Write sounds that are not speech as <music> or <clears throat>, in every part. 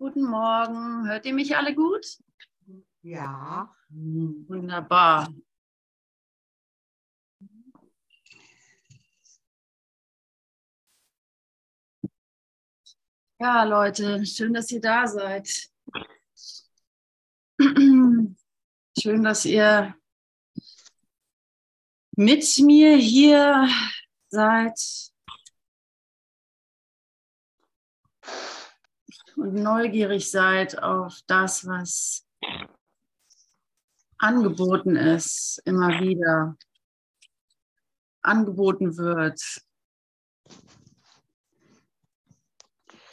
Guten Morgen. Hört ihr mich alle gut? Ja. Wunderbar. Ja, Leute, schön, dass ihr da seid. Schön, dass ihr mit mir hier seid und neugierig seid auf das, was angeboten ist, immer wieder angeboten wird.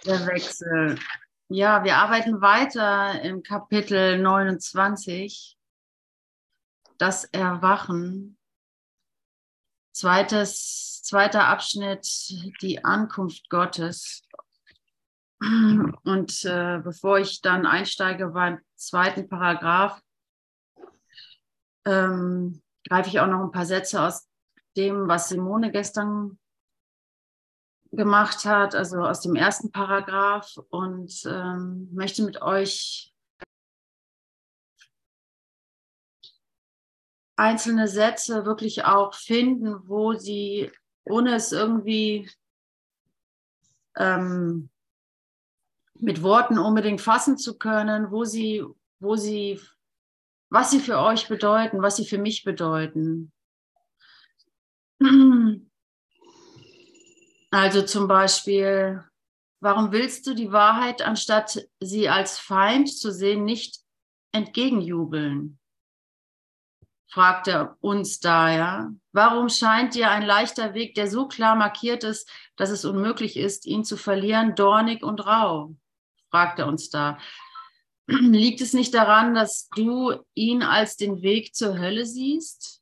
Der Wechsel. Ja, wir arbeiten weiter im Kapitel 29. Das Erwachen. Zweites, zweiter Abschnitt, die Ankunft Gottes. Und äh, bevor ich dann einsteige beim zweiten Paragraph, ähm, greife ich auch noch ein paar Sätze aus dem, was Simone gestern gemacht hat, also aus dem ersten Paragraph. Und ähm, möchte mit euch einzelne Sätze wirklich auch finden, wo sie, ohne es irgendwie ähm, mit Worten unbedingt fassen zu können, wo sie, wo sie, was sie für euch bedeuten, was sie für mich bedeuten. <clears throat> Also zum Beispiel, warum willst du die Wahrheit, anstatt sie als Feind zu sehen, nicht entgegenjubeln? fragt er uns da, ja. Warum scheint dir ein leichter Weg, der so klar markiert ist, dass es unmöglich ist, ihn zu verlieren, dornig und rau? Fragt er uns da. <clears throat> Liegt es nicht daran, dass du ihn als den Weg zur Hölle siehst?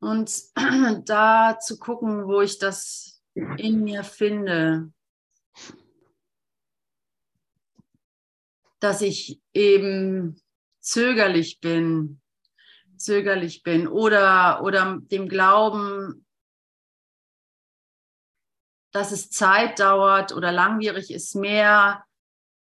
Und <clears throat> da zu gucken, wo ich das in mir finde, dass ich eben zögerlich bin, zögerlich bin oder, oder dem Glauben, dass es Zeit dauert oder langwierig ist, mehr,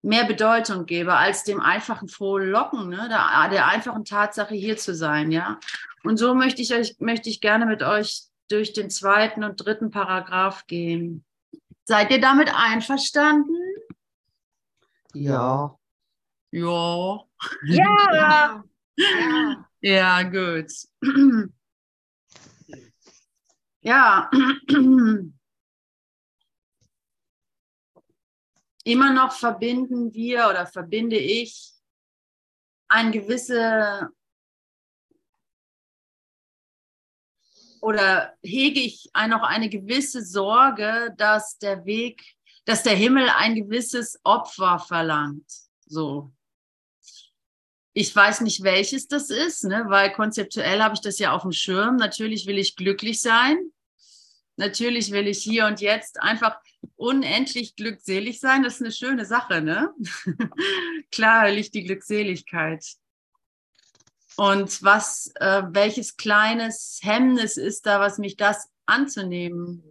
mehr Bedeutung gebe als dem einfachen Frohlocken, ne? der, der einfachen Tatsache hier zu sein, ja. Und so möchte ich euch, möchte ich gerne mit euch durch den zweiten und dritten Paragraph gehen. Seid ihr damit einverstanden? Ja. Ja. Ja. Ja, <clears throat> ja gut. <clears throat> Ja. Immer noch verbinden wir oder verbinde ich eine gewisse oder hege ich noch eine gewisse Sorge, dass der Weg, dass der Himmel ein gewisses Opfer verlangt. So. Ich weiß nicht, welches das ist, ne? weil konzeptuell habe ich das ja auf dem Schirm. Natürlich will ich glücklich sein. Natürlich will ich hier und jetzt einfach unendlich glückselig sein. Das ist eine schöne Sache, ne? <laughs> Klar liegt die Glückseligkeit. Und was, äh, welches kleines Hemmnis ist da, was mich das anzunehmen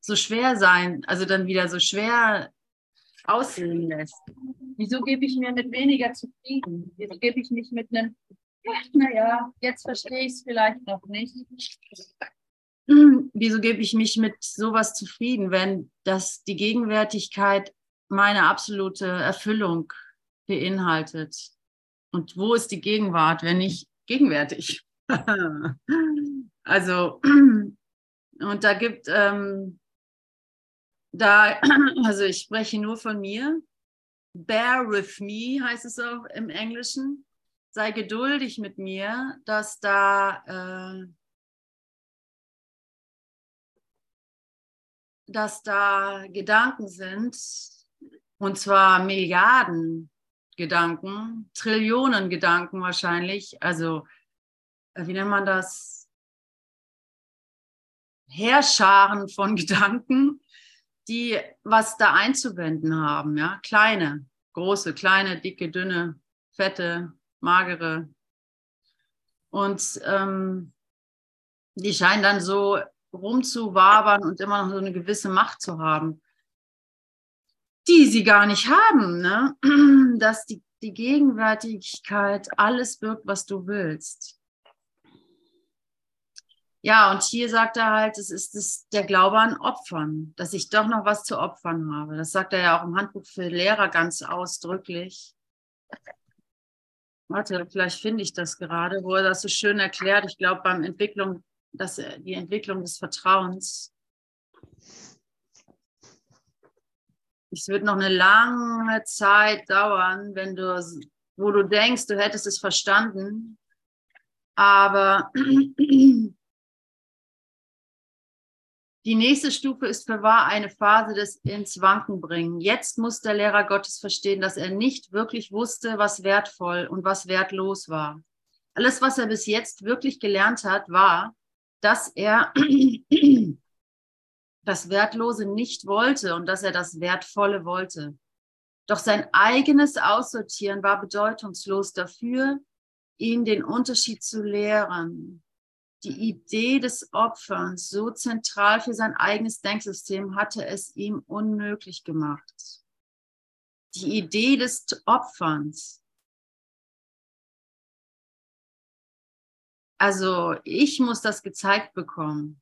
so schwer sein, also dann wieder so schwer aussehen lässt? Wieso gebe ich mir mit weniger zufrieden? Wieso gebe ich nicht mit einem, naja, jetzt verstehe ich es vielleicht noch nicht. Wieso gebe ich mich mit sowas zufrieden, wenn das die Gegenwärtigkeit meine absolute Erfüllung beinhaltet? Und wo ist die Gegenwart, wenn nicht gegenwärtig? <laughs> also, <clears throat> und da gibt, ähm, da, <clears throat> also ich spreche nur von mir. Bear with me heißt es auch im Englischen. Sei geduldig mit mir, dass da, äh, dass da Gedanken sind, und zwar Milliarden Gedanken, Trillionen Gedanken wahrscheinlich, also äh, wie nennt man das? Heerscharen von <laughs> Gedanken, die was da einzuwenden haben, ja, kleine, große, kleine, dicke, dünne, fette, magere. Und ähm, die scheinen dann so rumzuwabern und immer noch so eine gewisse Macht zu haben. die sie gar nicht haben, ne? <clears throat> dass die, die Gegenwärtigkeit alles birgt, was du willst. Ja, und hier sagt er halt, es ist das, der Glaube an Opfern, dass ich doch noch was zu opfern habe. Das sagt er ja auch im Handbuch für Lehrer ganz ausdrücklich. Warte, vielleicht finde ich das gerade, wo er das so schön erklärt. Ich glaube, beim Entwicklung, dass die Entwicklung des Vertrauens. Es wird noch eine lange Zeit dauern, wenn du, wo du denkst, du hättest es verstanden. Aber Die nächste Stufe ist für wahr eine Phase des ins Wanken bringen. Jetzt muss der Lehrer Gottes verstehen, dass er nicht wirklich wusste, was wertvoll und was wertlos war. Alles, was er bis jetzt wirklich gelernt hat, war, dass er <clears throat> das Wertlose nicht wollte und dass er das Wertvolle wollte. Doch sein eigenes Aussortieren war bedeutungslos dafür, ihn den Unterschied zu lehren die Idee des Opferns so zentral für sein eigenes Denksystem hatte es ihm unmöglich gemacht. Die Idee des Opferns. Also ich muss das gezeigt bekommen.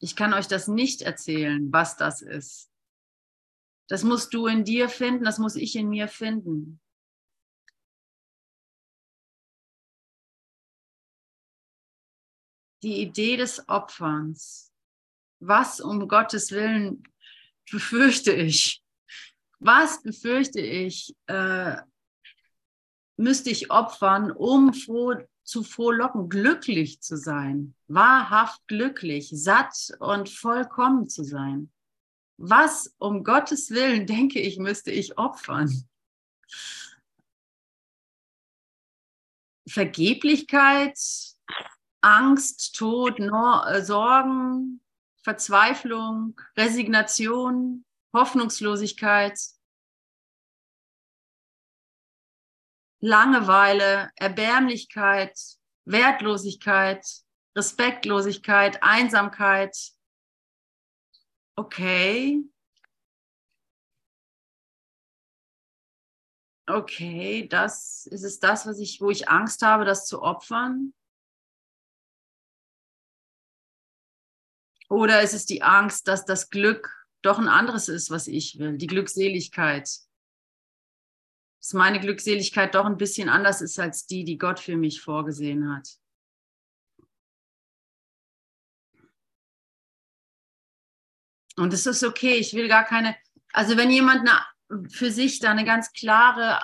Ich kann euch das nicht erzählen, was das ist. Das musst du in dir finden, das muss ich in mir finden. die Idee des Opferns. Was um Gottes Willen befürchte ich? Was befürchte ich, äh, müsste ich opfern, um froh, zu frohlocken, glücklich zu sein, wahrhaft glücklich, satt und vollkommen zu sein? Was um Gottes Willen, <laughs> denke ich, müsste ich opfern? Vergeblichkeit, Angst, Tod, no äh, Sorgen, Verzweiflung, Resignation, Hoffnungslosigkeit, Langeweile, Erbärmlichkeit, Wertlosigkeit, Respektlosigkeit, Einsamkeit. Okay. Okay, das ist es das, was ich, wo ich Angst habe, das zu opfern. Oder ist es die Angst, dass das Glück doch ein anderes ist, was ich will, die Glückseligkeit? Dass meine Glückseligkeit doch ein bisschen anders ist als die, die Gott für mich vorgesehen hat. Und es ist okay, ich will gar keine, also wenn jemand eine, für sich da eine ganz klare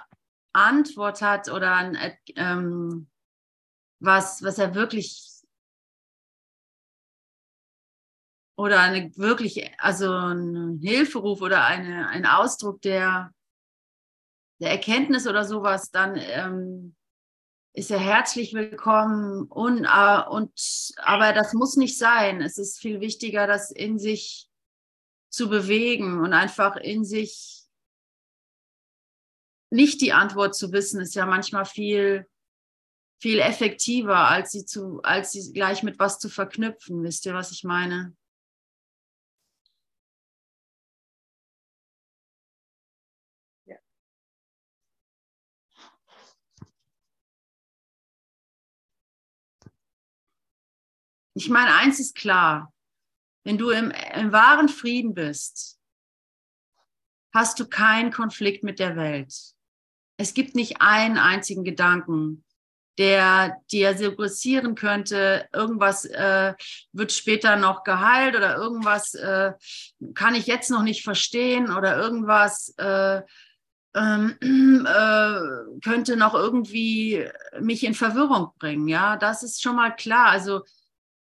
Antwort hat oder ein, ähm, was, was er wirklich oder eine wirklich, also ein Hilferuf oder eine, ein Ausdruck der, der Erkenntnis oder sowas, dann ähm, ist er herzlich willkommen. Und, äh, und, aber das muss nicht sein. Es ist viel wichtiger, das in sich zu bewegen und einfach in sich nicht die Antwort zu wissen, ist ja manchmal viel, viel effektiver, als sie zu, als sie gleich mit was zu verknüpfen. Wisst ihr, was ich meine? Ich meine, eins ist klar, wenn du im, im wahren Frieden bist, hast du keinen Konflikt mit der Welt. Es gibt nicht einen einzigen Gedanken, der dir suggestieren könnte, irgendwas äh, wird später noch geheilt oder irgendwas äh, kann ich jetzt noch nicht verstehen oder irgendwas äh, ähm, <clears throat> äh, könnte noch irgendwie mich in Verwirrung bringen. Ja, das ist schon mal klar. Also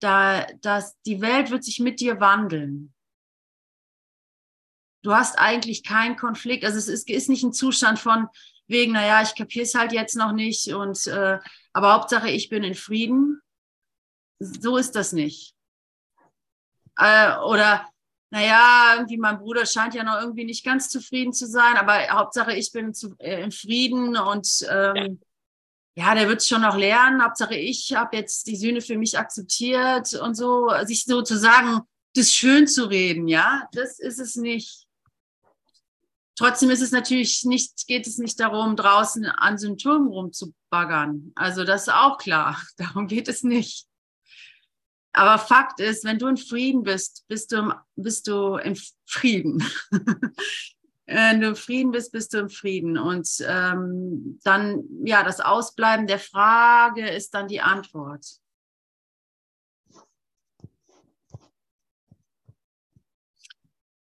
da, dass die Welt wird sich mit dir wandeln. Du hast eigentlich keinen Konflikt. Also es ist, ist nicht ein Zustand von wegen, naja, ich kapiere es halt jetzt noch nicht und äh, aber Hauptsache ich bin in Frieden. So ist das nicht. Äh, oder naja, irgendwie mein Bruder scheint ja noch irgendwie nicht ganz zufrieden zu sein, aber Hauptsache ich bin zu, äh, in Frieden und ähm, ja, der wird es schon noch lernen. Hauptsache, ich habe jetzt die Sühne für mich akzeptiert und so, sich sozusagen das schön zu reden, ja, das ist es nicht. Trotzdem ist es natürlich nicht, geht es nicht darum, draußen an Symptomen rumzubaggern. Also das ist auch klar. <laughs> Darum geht es nicht. Aber Fakt ist, wenn du in Frieden bist, bist du, bist du im Frieden. <laughs> wenn du im Frieden bist, bist du im Frieden. Und ähm, dann, ja, das Ausbleiben der Frage ist dann die Antwort.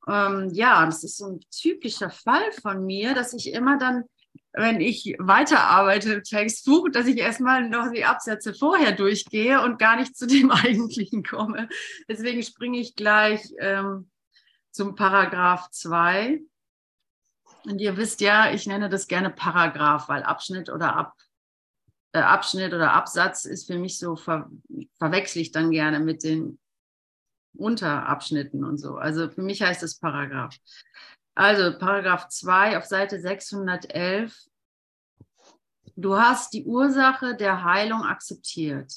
Ähm, ja, das ist so ein typischer Fall von mir, dass ich immer dann wenn ich weiterarbeite im Textbuch, dass ich erstmal noch die Absätze vorher durchgehe und gar nicht zu dem <laughs> eigentlichen komme. Deswegen springe ich gleich ähm, zum Paragraph 2. Und ihr wisst ja, ich nenne das gerne Paragraph, weil Abschnitt oder Ab, äh, Abschnitt oder Absatz ist für mich so, ver, verwechsel ich dann gerne mit den Unterabschnitten und so. Also für mich heißt es Paragraph. Also Paragraph 2 auf Seite 611. Du hast die Ursache der Heilung akzeptiert.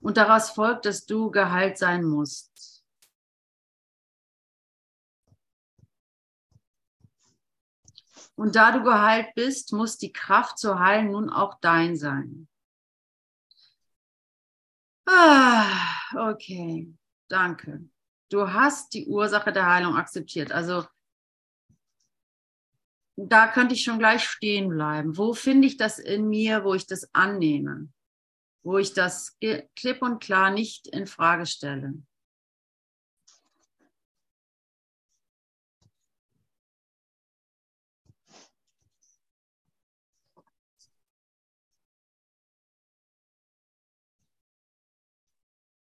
Und daraus folgt, dass du geheilt sein musst. Und da du geheilt bist, muss die Kraft zu heilen nun auch dein sein. Ah, okay, danke du hast die Ursache der Heilung akzeptiert. Also da könnte ich schon gleich stehen bleiben. Wo finde ich das in mir, wo ich das annehme? Wo ich das klipp und klar nicht in Frage stelle?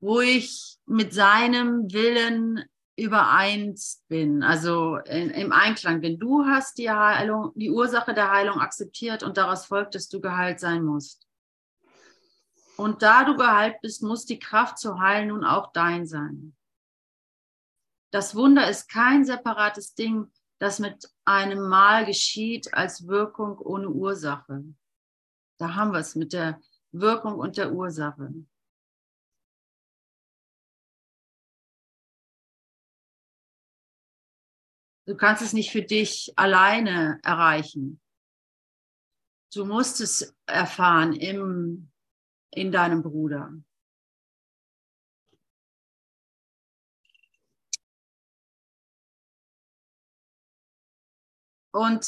Wo ich mit seinem Willen übereins bin, also in, im Einklang bin. Du hast die Heilung, die Ursache der Heilung akzeptiert und daraus folgt, dass du geheilt sein musst. Und da du geheilt bist, muss die Kraft zu heilen nun auch dein sein. Das Wunder ist kein separates Ding, das mit einem Mal geschieht als Wirkung ohne Ursache. Da haben wir es mit der Wirkung und der Ursache. Du kannst es nicht für dich alleine erreichen. Du musst es erfahren im, in deinem Bruder. Und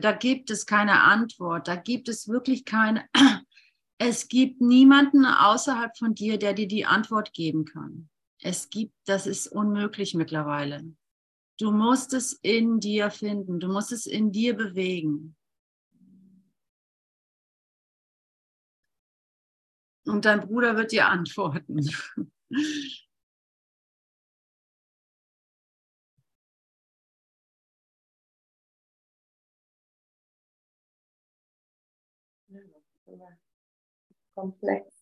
da gibt es keine Antwort, da gibt es wirklich keine, <clears throat> es gibt niemanden außerhalb von dir, der dir die Antwort geben kann. Es gibt, das ist unmöglich mittlerweile. Du musst es in dir finden, du musst es in dir bewegen. Und dein Bruder wird dir antworten. Komplex.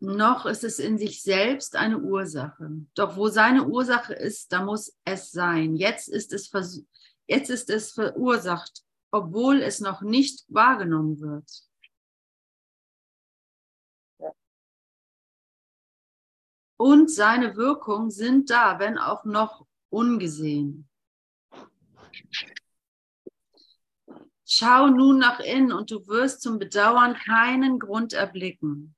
Noch ist es in sich selbst eine Ursache. Doch wo seine Ursache ist, da muss es sein. Jetzt ist es, jetzt ist es verursacht, obwohl es noch nicht wahrgenommen wird. Und seine Wirkungen sind da, wenn auch noch ungesehen. Schau nun nach innen und du wirst zum Bedauern keinen Grund erblicken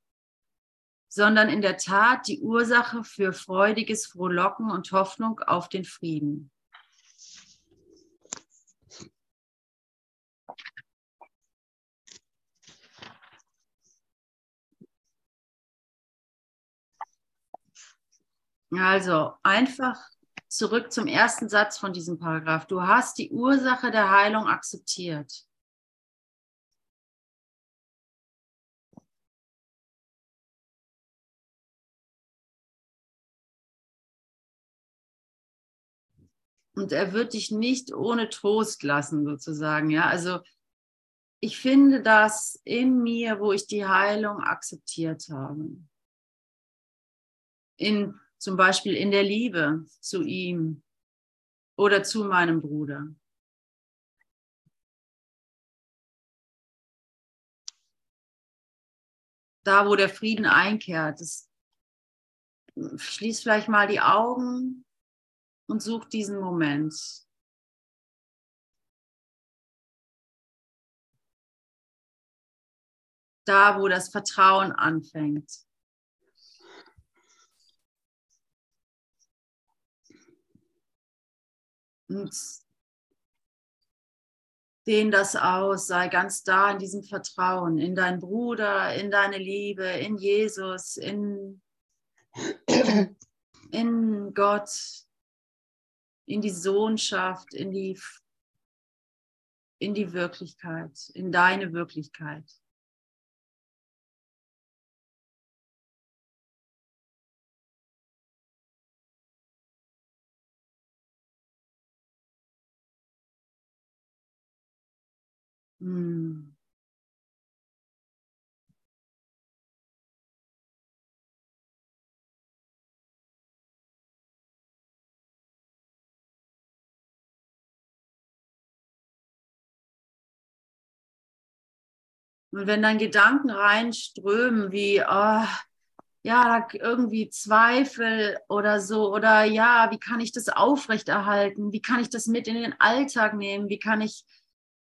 sondern in der Tat die Ursache für freudiges Frohlocken und Hoffnung auf den Frieden. Also einfach zurück zum ersten Satz von diesem Paragraph. Du hast die Ursache der Heilung akzeptiert. Und er wird dich nicht ohne Trost lassen, sozusagen. Ja, also ich finde das in mir, wo ich die Heilung akzeptiert habe. In, zum Beispiel in der Liebe zu ihm oder zu meinem Bruder. Da, wo der Frieden einkehrt, das, schließ vielleicht mal die Augen und such diesen Moment. Da, wo das Vertrauen anfängt. Und dehn das aus, sei ganz da in diesem Vertrauen, in deinen Bruder, in deine Liebe, in Jesus, in, in Gott, in die Sohnschaft, in die, in die Wirklichkeit, in deine Wirklichkeit. Hm. Und wenn dann Gedanken reinströmen wie, oh, ja, irgendwie Zweifel oder so, oder ja, wie kann ich das aufrechterhalten? Wie kann ich das mit in den Alltag nehmen? Wie kann ich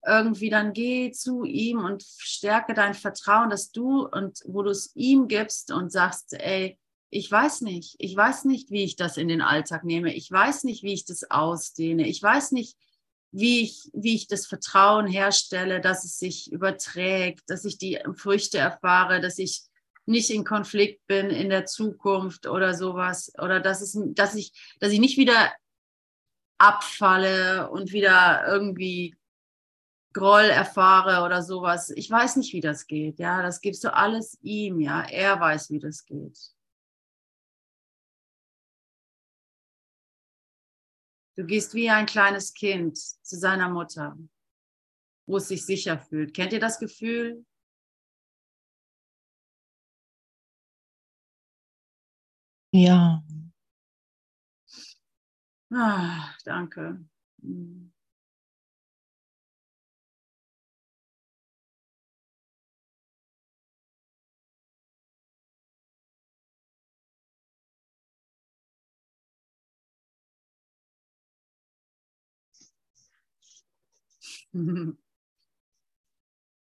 irgendwie dann geh zu ihm und stärke dein Vertrauen, dass du und wo du es ihm gibst und sagst, ey, ich weiß nicht, ich weiß nicht, wie ich das in den Alltag nehme, ich weiß nicht, wie ich das ausdehne, ich weiß nicht, wie ich, wie ich das Vertrauen herstelle, dass es sich überträgt, dass ich die Früchte erfahre, dass ich nicht in Konflikt bin in der Zukunft oder sowas oder dass es, dass ich, dass ich nicht wieder abfalle und wieder irgendwie Groll erfahre oder sowas. Ich weiß nicht, wie das geht. Ja, das gibst du alles ihm. Ja, er weiß, wie das geht. Du gehst wie ein kleines Kind zu seiner Mutter, wo es sich sicher fühlt. Kennt ihr das Gefühl? Ja. Ah, danke. Hm. Und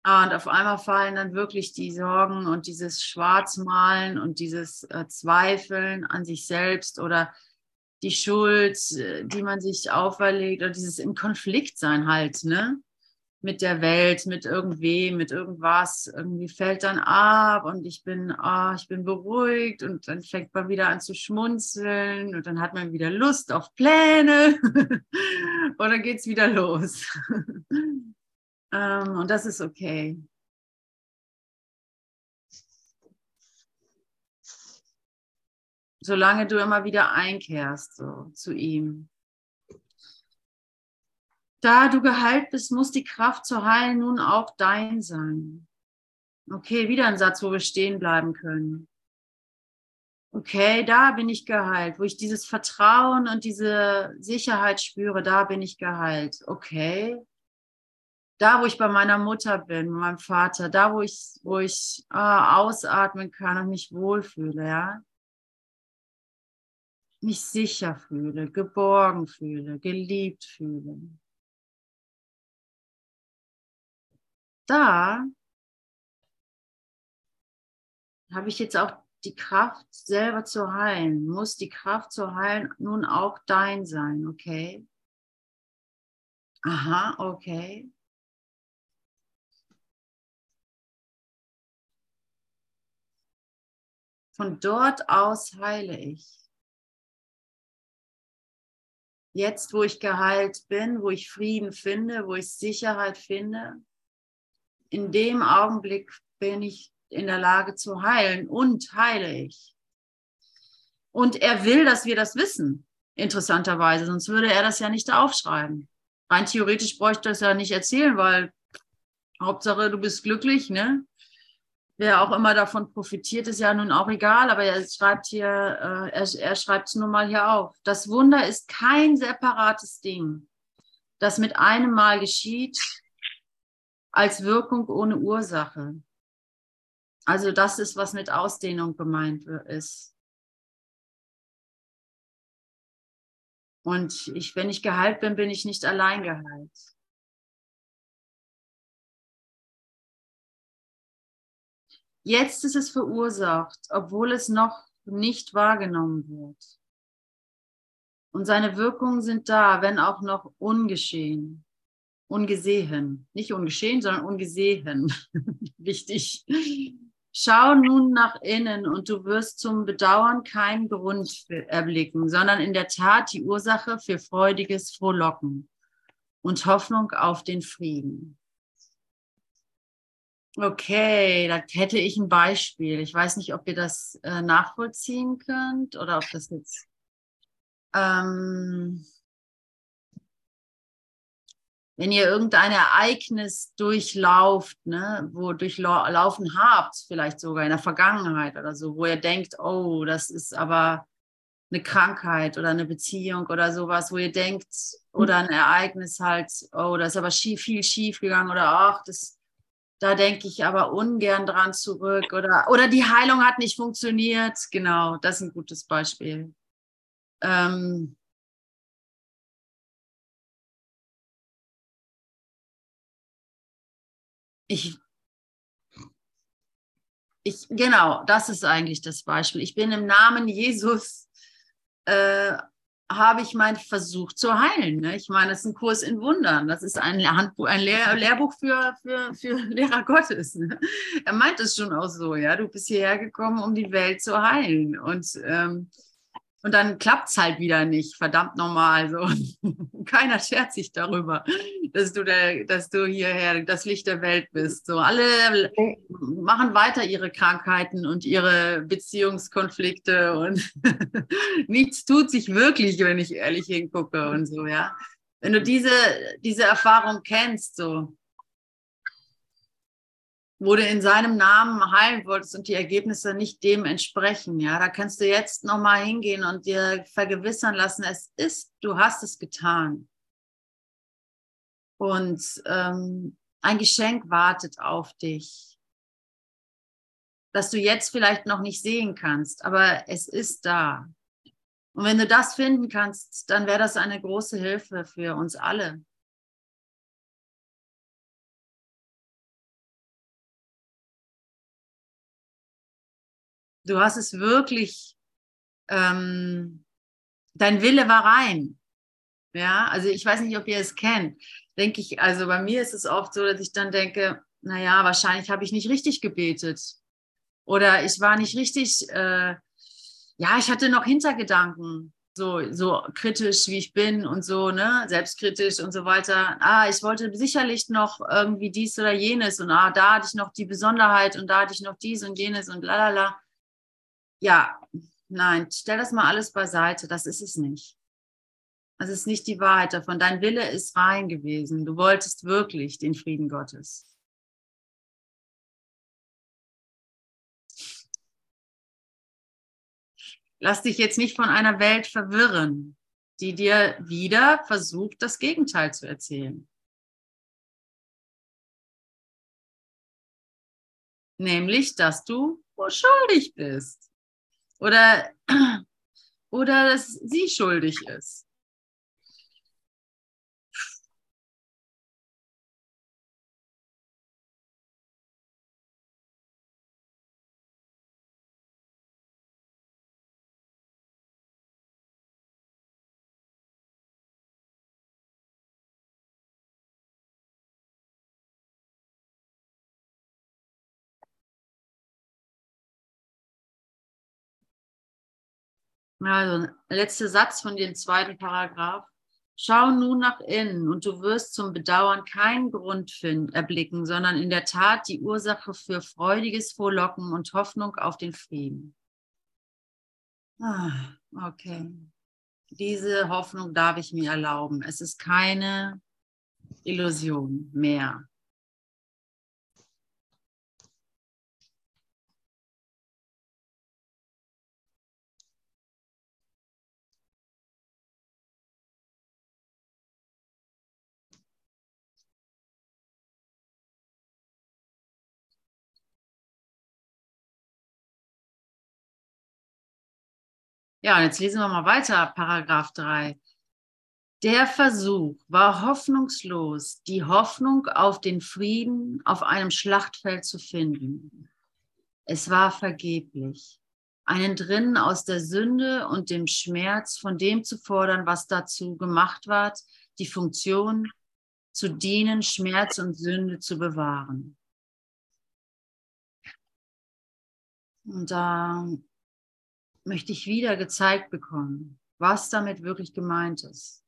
auf einmal fallen dann wirklich die Sorgen und dieses Schwarzmalen und dieses äh, Zweifeln an sich selbst oder die Schuld, äh, die man sich auferlegt oder dieses im Konflikt sein halt, ne? Mit der Welt, mit irgendwem, mit irgendwas. Irgendwie fällt dann ab und ich bin, oh, ich bin beruhigt und dann fängt man wieder an zu schmunzeln und dann hat man wieder Lust auf Pläne <laughs> und dann geht es wieder los. <laughs> Ähm, und das ist okay. Solange du immer wieder einkehrst so, zu ihm. Da du geheilt bist, muss die Kraft zu heilen nun auch dein sein. Okay, wieder ein Satz, wo wir stehen bleiben können. Okay, da bin ich geheilt, wo ich dieses Vertrauen und diese Sicherheit spüre, da bin ich geheilt. Okay, da, wo ich bei meiner Mutter bin, meinem Vater, da, wo ich, wo ich äh, ausatmen kann und mich wohlfühle, ja. Mich sicher fühle, geborgen fühle, geliebt fühle. Da habe ich jetzt auch die Kraft, selber zu heilen. Muss die Kraft zu heilen nun auch dein sein, okay? Aha, okay. Von dort aus heile ich. Jetzt, wo ich geheilt bin, wo ich Frieden finde, wo ich Sicherheit finde, in dem Augenblick bin ich in der Lage zu heilen und heile ich. Und er will, dass wir das wissen, interessanterweise, sonst würde er das ja nicht aufschreiben. Rein theoretisch bräuchte er es ja nicht erzählen, weil Hauptsache, du bist glücklich, ne? wer auch immer davon profitiert, ist ja nun auch egal, aber er schreibt hier, äh, er, er schreibt es nur mal hier auf. Das Wunder ist kein separates Ding, das mit einem Mal geschieht, als Wirkung ohne Ursache. Also das ist, was mit Ausdehnung gemeint ist. Und ich, wenn ich geheilt bin, bin ich nicht allein geheilt. Jetzt ist es verursacht, obwohl es noch nicht wahrgenommen wird. Und seine Wirkungen sind da, wenn auch noch ungeschehen, ungesehen. Nicht ungeschehen, sondern ungesehen. <laughs> Wichtig. Schau nun nach innen und du wirst zum Bedauern keinen Grund erblicken, sondern in der Tat die Ursache für freudiges Frohlocken und Hoffnung auf den Frieden. Okay, da hätte ich ein Beispiel. Ich weiß nicht, ob ihr das äh, nachvollziehen könnt oder ob das jetzt. Ähm, wenn ihr irgendein Ereignis durchlauft, ne, wo durchlaufen habt, vielleicht sogar in der Vergangenheit oder so, wo ihr denkt, oh, das ist aber eine Krankheit oder eine Beziehung oder sowas, wo ihr denkt, oder ein Ereignis halt, oh, das ist aber schief, viel schief gegangen oder ach, das, da denke ich aber ungern dran zurück oder, oder die Heilung hat nicht funktioniert. Genau, das ist ein gutes Beispiel. Ähm, ich, ich, genau, das ist eigentlich das Beispiel. Ich bin im Namen Jesus, äh, habe ich mein Versuch zu heilen. Ne? Ich meine, das ist ein Kurs in Wundern. Das ist ein, Handbuch, ein Lehr Lehrbuch für, für, für <laughs> Lehrer Gottes. Ne? Er meint es schon auch so, ja. Du bist hierher gekommen, um die Welt zu heilen. Und ähm, und dann klappt es halt wieder nicht, verdammt normal. So. <laughs> Keiner schert sich darüber, dass du, der, dass du hierher das Licht der Welt bist. So, alle machen weiter ihre Krankheiten und ihre Beziehungskonflikte und <laughs> nichts tut sich wirklich, wenn ich ehrlich hingucke und so, ja. Wenn du diese, diese Erfahrung kennst, so, wo du in seinem Namen heilen wolltest und die Ergebnisse nicht dem entsprechen, ja, da kannst du jetzt nochmal hingehen und dir vergewissern lassen, es ist, du hast es getan. Und ähm, ein Geschenk wartet auf dich, das du jetzt vielleicht noch nicht sehen kannst, aber es ist da. Und wenn du das finden kannst, dann wäre das eine große Hilfe für uns alle. Du hast es wirklich, ähm, dein Wille war rein. Ja, also ich weiß nicht, ob ihr es kennt. Denke ich, also bei mir ist es oft so, dass ich dann denke, naja, wahrscheinlich habe ich nicht richtig gebetet. Oder ich war nicht richtig, äh, ja, ich hatte noch Hintergedanken, so, so kritisch wie ich bin und so, ne, selbstkritisch und so weiter. Ah, ich wollte sicherlich noch irgendwie dies oder jenes und ah, da hatte ich noch die Besonderheit und da hatte ich noch dies und jenes und lalala ja, nein, stell das mal alles beiseite, das ist es nicht. Das ist nicht die Wahrheit davon. Dein Wille ist rein gewesen. Du wolltest wirklich den Frieden Gottes. Lass dich jetzt nicht von einer Welt verwirren, die dir wieder versucht, das Gegenteil zu erzählen. Nämlich, dass du schuldig bist oder, <clears throat> oder dass sie schuldig ist. Also, letzter Satz von dem zweiten Paragraph. Schau nun nach innen und du wirst zum Bedauern keinen Grund finden, erblicken, sondern in der Tat die Ursache für freudiges Vorlocken und Hoffnung auf den Frieden. Ah, okay. Diese Hoffnung darf ich mir erlauben. Es ist keine Illusion mehr. Ja, und jetzt lesen wir mal weiter, Paragraph 3. Der Versuch war hoffnungslos, die Hoffnung auf den Frieden auf einem Schlachtfeld zu finden. Es war vergeblich, einen drinnen aus der Sünde und dem Schmerz von dem zu fordern, was dazu gemacht war, die Funktion zu dienen, Schmerz und Sünde zu bewahren. Und da möchte ich wieder gezeigt bekommen, was damit wirklich gemeint ist.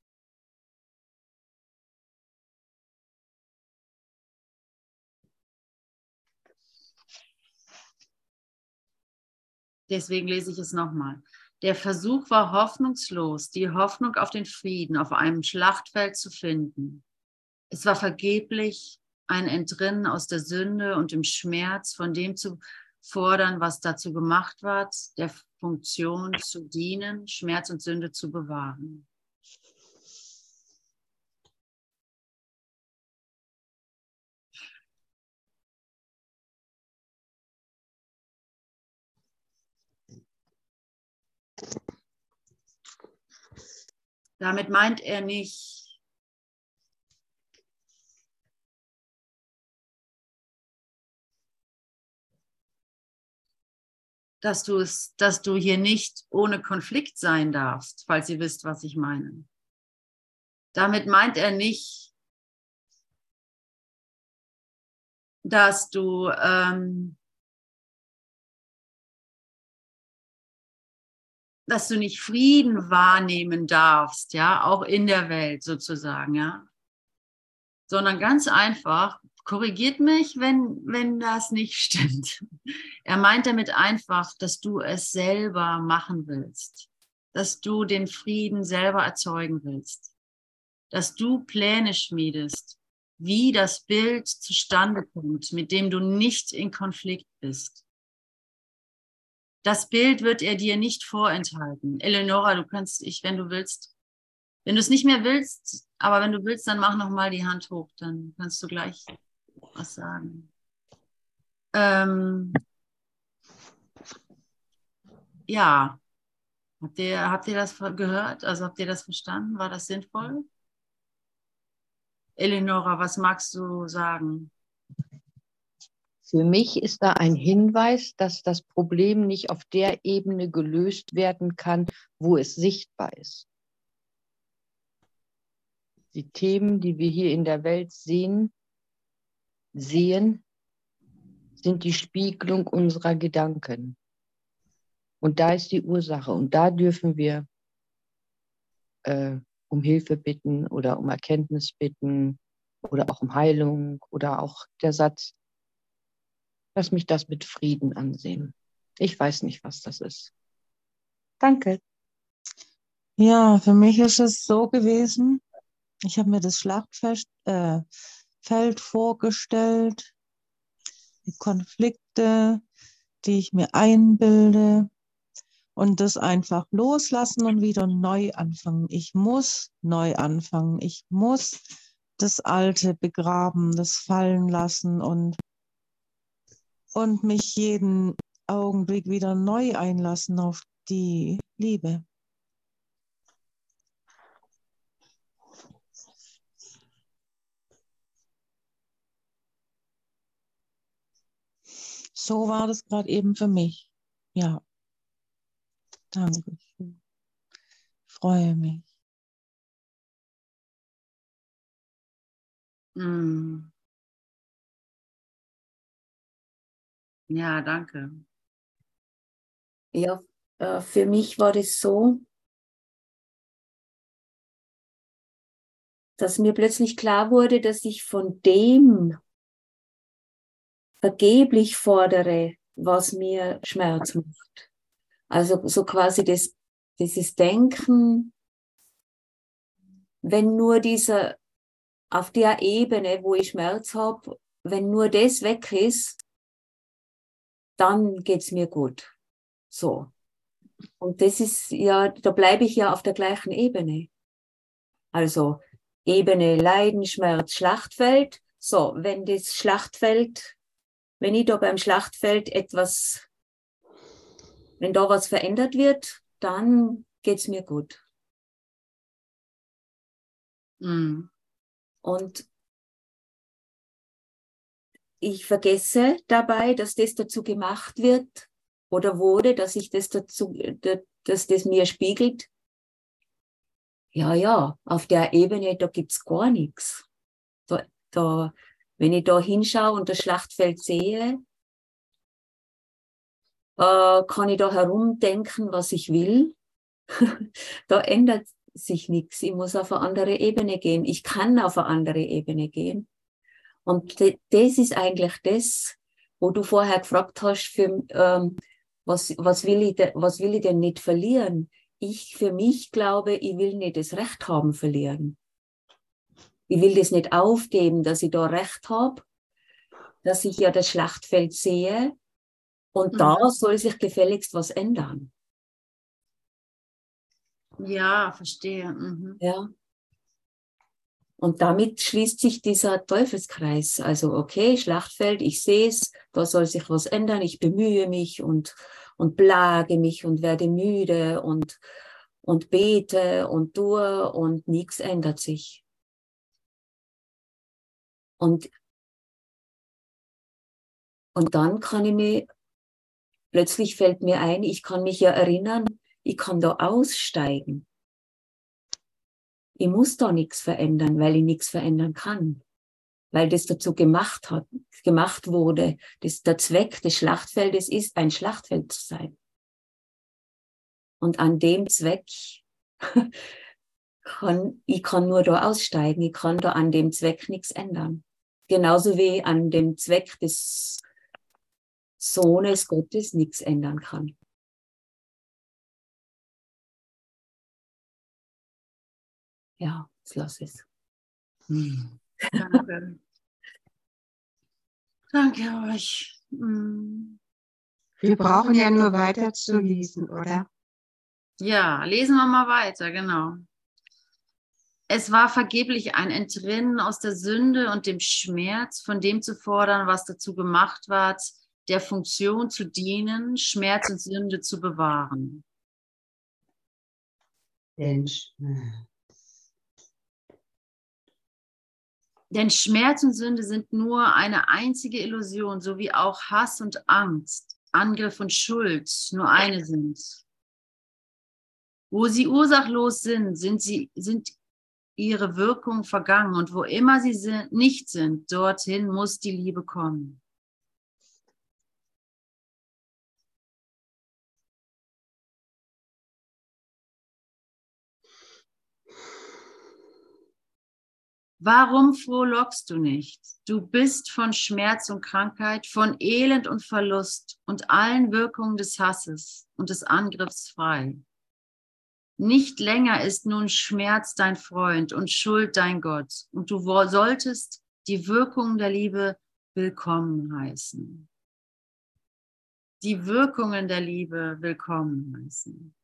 Deswegen lese ich es nochmal. Der Versuch war hoffnungslos, die Hoffnung auf den Frieden auf einem Schlachtfeld zu finden. Es war vergeblich, ein Entrinnen aus der Sünde und dem Schmerz von dem zu fordern, was dazu gemacht war, der Funktion zu dienen, Schmerz und Sünde zu bewahren. Damit meint er nicht, dass du es, dass du hier nicht ohne Konflikt sein darfst, falls ihr wisst, was ich meine. Damit meint er nicht, dass du ähm, dass du nicht Frieden wahrnehmen darfst, ja, auch in der Welt sozusagen, ja, sondern ganz einfach, korrigiert mich, wenn, wenn das nicht stimmt. Er meint damit einfach, dass du es selber machen willst, dass du den Frieden selber erzeugen willst, dass du Pläne schmiedest, wie das Bild zustande kommt, mit dem du nicht in Konflikt bist das Bild wird er dir nicht vorenthalten. Eleonora, du kannst, ich, wenn du willst, wenn du es nicht mehr willst, aber wenn du willst, dann mach noch mal die Hand hoch, dann kannst du gleich was sagen. Ähm, ja, habt ihr, habt ihr das gehört? Also habt ihr das verstanden? War das sinnvoll? Eleonora, was magst du sagen? Für mich ist da ein Hinweis, dass das Problem nicht auf der Ebene gelöst werden kann, wo es sichtbar ist. Die Themen, die wir hier in der Welt sehen, sehen, sind die Spiegelung unserer Gedanken. Und da ist die Ursache. Und da dürfen wir äh, um Hilfe bitten oder um Erkenntnis bitten oder auch um Heilung oder auch der Satz, Lass mich das mit Frieden ansehen. Ich weiß nicht, was das ist. Danke. Ja, für mich ist es so gewesen, ich habe mir das Schlachtfeld äh, Feld vorgestellt, die Konflikte, die ich mir einbilde und das einfach loslassen und wieder neu anfangen. Ich muss neu anfangen. Ich muss das Alte begraben, das fallen lassen und und mich jeden Augenblick wieder neu einlassen auf die Liebe. So war das gerade eben für mich. Ja. Danke. Freue mich. Mm. Ja, danke. Ja, äh, für mich war es so, dass mir plötzlich klar wurde, dass ich von dem vergeblich fordere, was mir Schmerz macht. Also so quasi das, dieses Denken, wenn nur dieser auf der Ebene, wo ich Schmerz habe, wenn nur das weg ist, dann geht's mir gut. So. Und das ist ja, da bleibe ich ja auf der gleichen Ebene. Also Ebene Leiden, Schmerz, Schlachtfeld. So, wenn das Schlachtfeld, wenn ich da beim Schlachtfeld etwas, wenn da was verändert wird, dann geht's mir gut. Mhm. Und ich vergesse dabei, dass das dazu gemacht wird oder wurde, dass ich das dazu, dass das mir spiegelt. Ja, ja, auf der Ebene, da gibt's gar nichts. Da, da, wenn ich da hinschaue und das Schlachtfeld sehe, äh, kann ich da herumdenken, was ich will. <laughs> da ändert sich nichts. Ich muss auf eine andere Ebene gehen. Ich kann auf eine andere Ebene gehen. Und das ist eigentlich das, wo du vorher gefragt hast, für, ähm, was, was, will ich de, was will ich denn nicht verlieren? Ich für mich glaube, ich will nicht das Recht haben verlieren. Ich will das nicht aufgeben, dass ich da Recht habe, dass ich ja das Schlachtfeld sehe und mhm. da soll sich gefälligst was ändern. Ja, verstehe. Mhm. Ja. Und damit schließt sich dieser Teufelskreis. Also, okay, Schlachtfeld, ich sehe es, da soll sich was ändern, ich bemühe mich und, und plage mich und werde müde und, und bete und tue und nichts ändert sich. Und, und dann kann ich mir, plötzlich fällt mir ein, ich kann mich ja erinnern, ich kann da aussteigen ich muss da nichts verändern, weil ich nichts verändern kann. Weil das dazu gemacht hat, gemacht wurde. Das, der Zweck des Schlachtfeldes ist, ein Schlachtfeld zu sein. Und an dem Zweck <laughs> kann, ich kann nur da aussteigen. Ich kann da an dem Zweck nichts ändern. Genauso wie an dem Zweck des Sohnes Gottes nichts ändern kann. ja, jetzt lass es. Hm. Danke. Danke euch. Hm. Wir brauchen ja nur weiter zu lesen, oder? Ja, lesen wir mal weiter, genau. Es war vergeblich ein Entrinnen aus der Sünde und dem Schmerz, von dem zu fordern, was dazu gemacht ward, der Funktion zu dienen, Schmerz und Sünde zu bewahren. Denn, Denn Schmerz und Sünde sind nur eine einzige Illusion, so wie auch Hass und Angst, Angriff und Schuld nur eine sind. Wo sie ursachlos sind, sind, sie, sind ihre Wirkungen vergangen und wo immer sie sind, nicht sind, dorthin muss die Liebe kommen. Warum frohlockst du nicht? Du bist von Schmerz und Krankheit, von Elend und Verlust und allen Wirkungen des Hasses und des Angriffs frei. Nicht länger ist nun Schmerz dein Freund und Schuld dein Gott, und du solltest die Wirkungen der Liebe willkommen heißen. Die Wirkungen der Liebe willkommen heißen.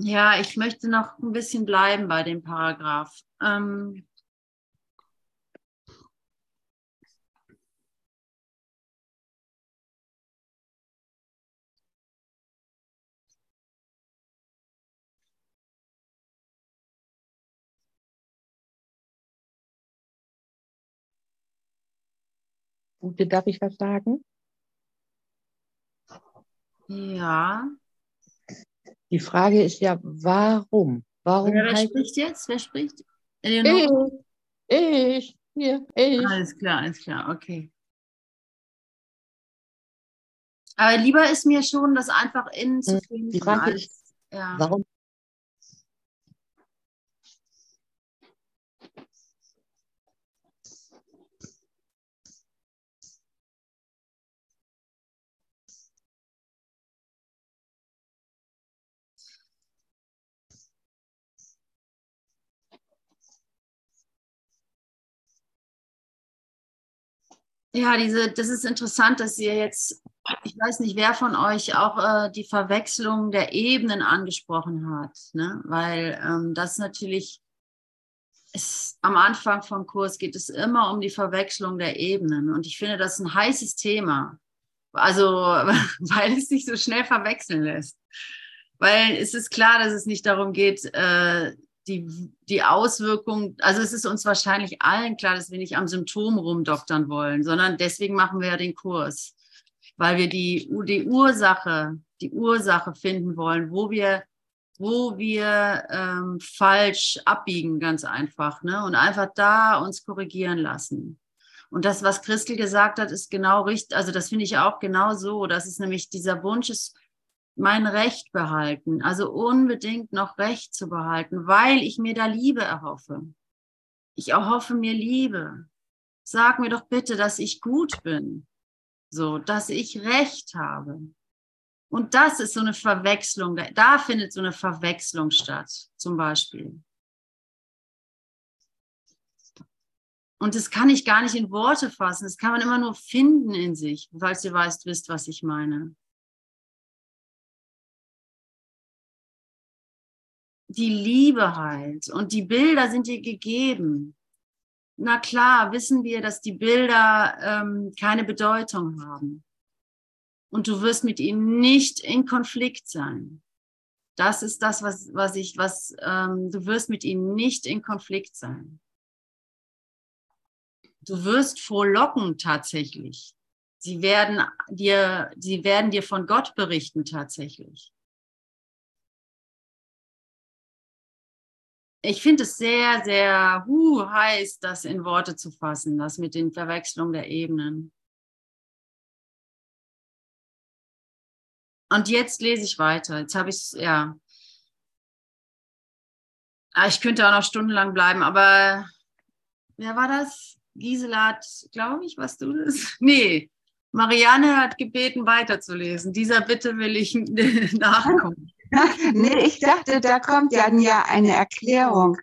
Ja, ich möchte noch ein bisschen bleiben bei dem Paragraph. Ähm, darf ich was sagen? Ja. Die Frage ist ja, warum? Warum Wer, wer spricht jetzt? Wer spricht? ich, ich, hier, ich. Alles klar, alles klar, okay. Aber lieber ist mir schon, das einfach innen zu Hm, finden. die Frage ist, ja. Warum Ja, diese, das ist interessant, dass ihr jetzt, ich weiß nicht, wer von euch auch äh, die Verwechslung der Ebenen angesprochen hat, ne? weil ähm, das natürlich ist, am Anfang vom Kurs geht es immer um die Verwechslung der Ebenen. Und ich finde das ein heißes Thema, also <laughs> weil es sich so schnell verwechseln lässt, weil es ist klar, dass es nicht darum geht, äh, die, die Auswirkung, also es ist uns wahrscheinlich allen klar, dass wir nicht am Symptom rumdoktern wollen, sondern deswegen machen wir ja den Kurs, weil wir die, die Ursache, die Ursache finden wollen, wo wir, wo wir ähm, falsch abbiegen, ganz einfach, ne? Und einfach da uns korrigieren lassen. Und das, was Christel gesagt hat, ist genau richtig. Also das finde ich auch genau so. Das ist nämlich dieser Wunsch ist, mein Recht behalten, also unbedingt noch Recht zu behalten, weil ich mir da Liebe erhoffe. Ich erhoffe mir Liebe. Sag mir doch bitte, dass ich gut bin, so, dass ich Recht habe. Und das ist so eine Verwechslung, da findet so eine Verwechslung statt, zum Beispiel. Und das kann ich gar nicht in Worte fassen. Das kann man immer nur finden in sich, falls ihr weißt, wisst, was ich meine. Die Liebe halt und die Bilder sind dir gegeben. Na klar, wissen wir, dass die Bilder ähm, keine Bedeutung haben. Und du wirst mit ihnen nicht in Konflikt sein. Das ist das, was, was ich, was, ähm, du wirst mit ihnen nicht in Konflikt sein. Du wirst frohlocken tatsächlich. Sie werden dir, sie werden dir von Gott berichten tatsächlich. Ich finde es sehr, sehr uh, heiß, das in Worte zu fassen, das mit den Verwechslungen der Ebenen. Und jetzt lese ich weiter. Jetzt habe ich es, ja. Ah, ich könnte auch noch stundenlang bleiben, aber wer war das? Gisela hat, glaube ich, was du das? <laughs> Nee, Marianne hat gebeten, weiterzulesen. Dieser Bitte will ich <laughs> nachkommen. <laughs> nee, ich dachte, da kommt ja, ja eine Erklärung.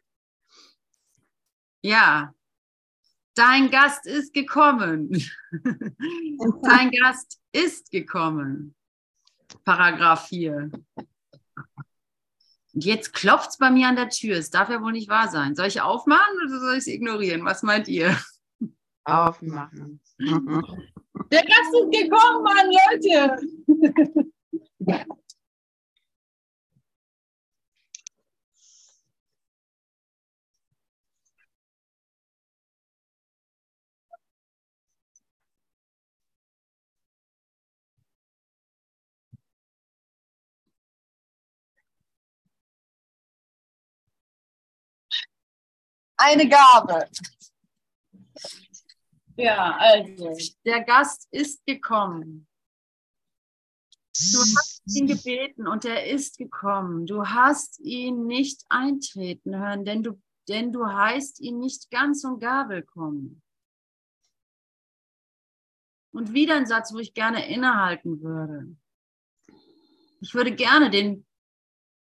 Ja, dein Gast ist gekommen. <laughs> dein Gast ist gekommen. Paragraph 4. Und jetzt klopft es bei mir an der Tür. Es darf ja wohl nicht wahr sein. Soll ich aufmachen oder soll ich es ignorieren? Was meint ihr? Aufmachen. Der Gast ist gekommen, Mann, Leute. <laughs> eine Gabe. Ja, also, der Gast ist gekommen. Du hast ihn gebeten und er ist gekommen. Du hast ihn nicht eintreten hören, denn du, denn du heißt ihn nicht ganz und gar willkommen. Und wieder ein Satz, wo ich gerne innehalten würde. Ich würde gerne den,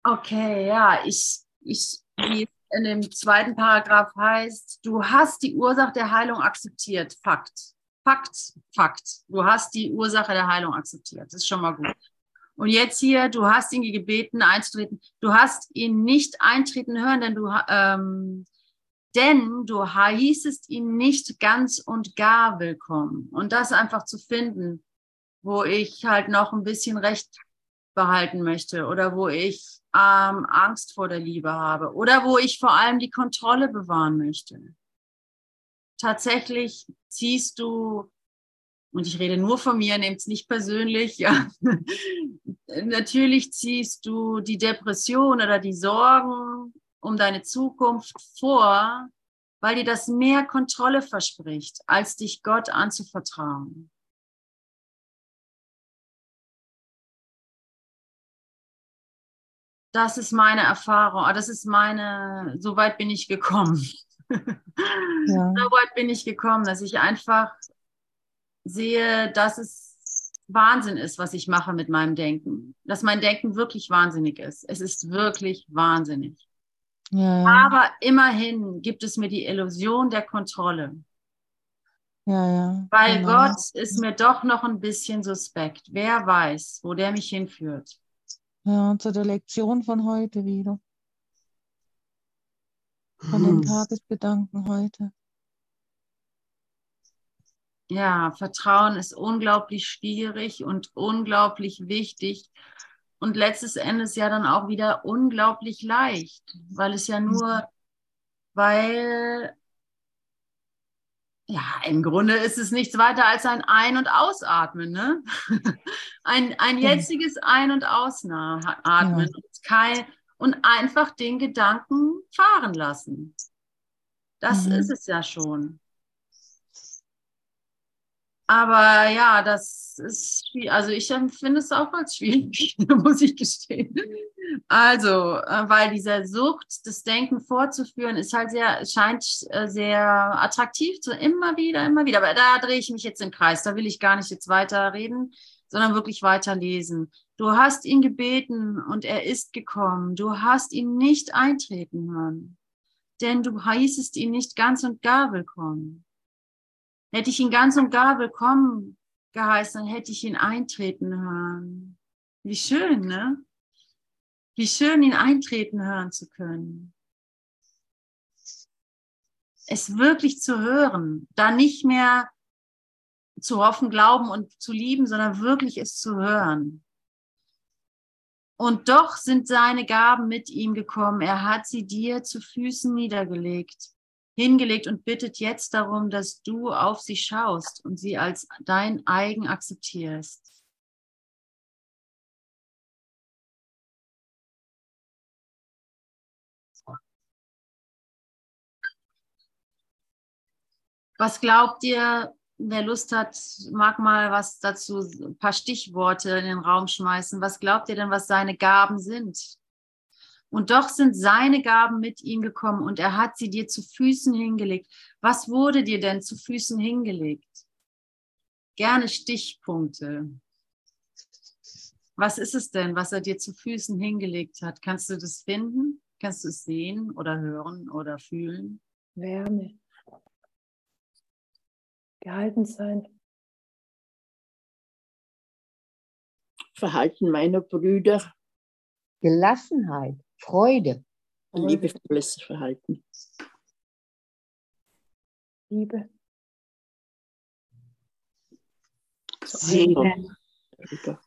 okay, ja, ich, ich, wie in dem zweiten Paragraph heißt, du hast die Ursache der Heilung akzeptiert. Fakt. Fakt, Fakt. Du hast die Ursache der Heilung akzeptiert. Das ist schon mal gut. Und jetzt hier, du hast ihn gebeten, einzutreten. Du hast ihn nicht eintreten hören, denn du, ähm, denn du hießest ihn nicht ganz und gar willkommen. Und das einfach zu finden, wo ich halt noch ein bisschen Recht behalten möchte oder wo ich ähm, Angst vor der Liebe habe oder wo ich vor allem die Kontrolle bewahren möchte. Tatsächlich ziehst du, und ich rede nur von mir, nehmt es nicht persönlich, ja, <laughs> natürlich ziehst du die Depression oder die Sorgen um deine Zukunft vor, weil dir das mehr Kontrolle verspricht, als dich Gott anzuvertrauen. Das ist meine Erfahrung, ah, das ist meine, so weit bin ich gekommen. Ja. <laughs> so weit bin ich gekommen, dass ich einfach sehe, dass es Wahnsinn ist, was ich mache mit meinem Denken. Dass mein Denken wirklich wahnsinnig ist. Es ist wirklich wahnsinnig. Ja. Aber immerhin gibt es mir die Illusion der Kontrolle. Ja, ja. Weil genau. Gott ist mir doch noch ein bisschen suspekt. Wer weiß, wo der mich hinführt. Ja, zu der Lektion von heute wieder. Von den Hm. Tagesgedanken heute. Ja, Vertrauen ist unglaublich schwierig und unglaublich wichtig. Und letztes Endes ja dann auch wieder unglaublich leicht, weil es ja nur, weil, ja, im Grunde ist es nichts weiter als ein Ein- und Ausatmen, ne? <laughs> Ein, ein jetziges Ein- und Ausatmen und, kein, und einfach den Gedanken fahren lassen. Das Mhm. ist es ja schon. Aber ja, das ist schwierig. Also ich empfinde es auch als schwierig, <laughs> muss ich gestehen. Also, äh, weil diese Sucht, das Denken fortzuführen, ist halt sehr, scheint äh, sehr attraktiv zu, immer wieder, immer wieder. Aber da drehe ich mich jetzt im Kreis. Da will ich gar nicht jetzt weiter reden, sondern wirklich weiter lesen. Du hast ihn gebeten und er ist gekommen. Du hast ihn nicht eintreten hören, denn du heißest ihn nicht ganz und gar willkommen. Hätte ich ihn ganz und gar willkommen geheißen, dann hätte ich ihn eintreten hören. Wie schön, ne? Wie schön, ihn eintreten hören zu können. Es wirklich zu hören, da nicht mehr zu hoffen, glauben und zu lieben, sondern wirklich es zu hören. Und doch sind seine Gaben mit ihm gekommen. Er hat sie dir zu Füßen niedergelegt hingelegt und bittet jetzt darum, dass du auf sie schaust und sie als dein eigen akzeptierst. Was glaubt ihr, wer Lust hat, mag mal was dazu, ein paar Stichworte in den Raum schmeißen. Was glaubt ihr denn, was seine Gaben sind? Und doch sind seine Gaben mit ihm gekommen und er hat sie dir zu Füßen hingelegt. Was wurde dir denn zu Füßen hingelegt? Gerne Stichpunkte. Was ist es denn, was er dir zu Füßen hingelegt hat? Kannst du das finden? Kannst du es sehen oder hören oder fühlen? Wärme. Gehalten sein. Verhalten meiner Brüder, Gelassenheit, Freude. liebevolles Verhalten. Liebe. Segen. Darüber.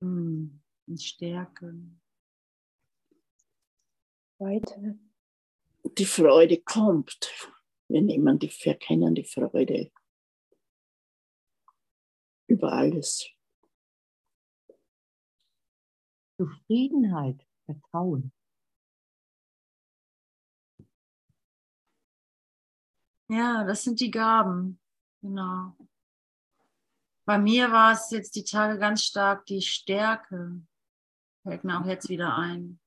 Hm, und Stärke. Weite. Die Freude kommt. Wir nehmen die, wir kennen die Freude über alles. Zufriedenheit, Vertrauen. Ja, das sind die Gaben. Genau. Bei mir war es jetzt die Tage ganz stark die Stärke. Fällt mir auch jetzt wieder ein.